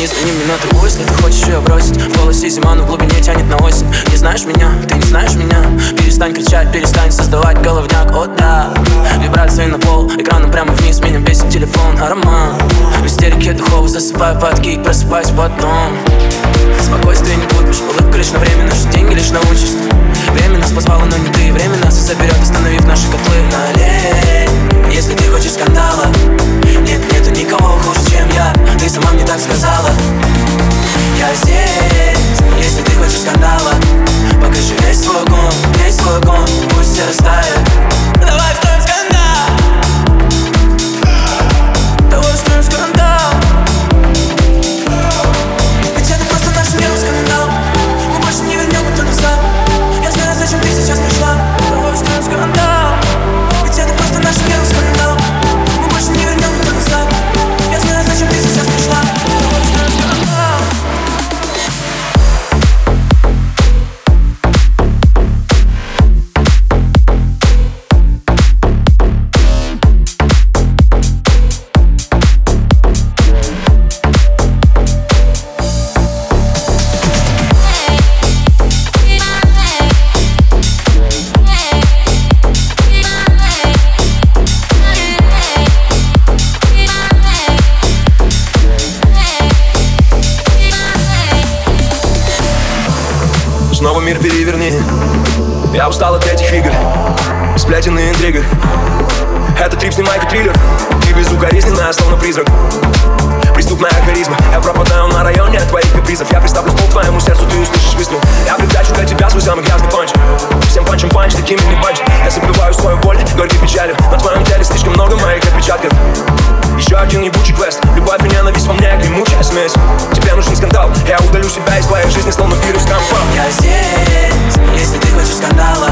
Не звони мне на трубу, если ты хочешь ее бросить. В голосе зима, но в глубине тянет на осень. Не знаешь меня, ты не знаешь меня. Перестань кричать, перестань создавать головняк, о да. Вибрации на пол, экраном прямо вниз. Меня бесит телефон, аромат. В истерике духов засыпаю под кик, просыпаюсь потом Спокойствие не купишь, улыбка лишь на время. Наши деньги лишь научишься Время нас позвало, но не ты. Время нас и соберет, остановив наши котлы. Налей, если ты хочешь скандала Снова мир переверни. Я устал от этих игр Сплетен и интриг Это трип, снимай триллер. Ты безукоризненная, словно призрак. Преступная харизма. Я пропадаю на районе твоих капризов. Я приставлю стол твоему сердцу, ты услышишь выстрел Я притащу для тебя свой самый грязный панч. Всем панчам панч, таким и не панч. Я забываю свою боль, горькой печалью. На твоем теле слишком много моих отпечатков еще один ебучий квест. Любовь и ненависть во мне гремучая смесь. Тебе нужен скандал. Я удалю себя из твоей жизни, словно вирус компа. Я здесь, если ты хочешь скандала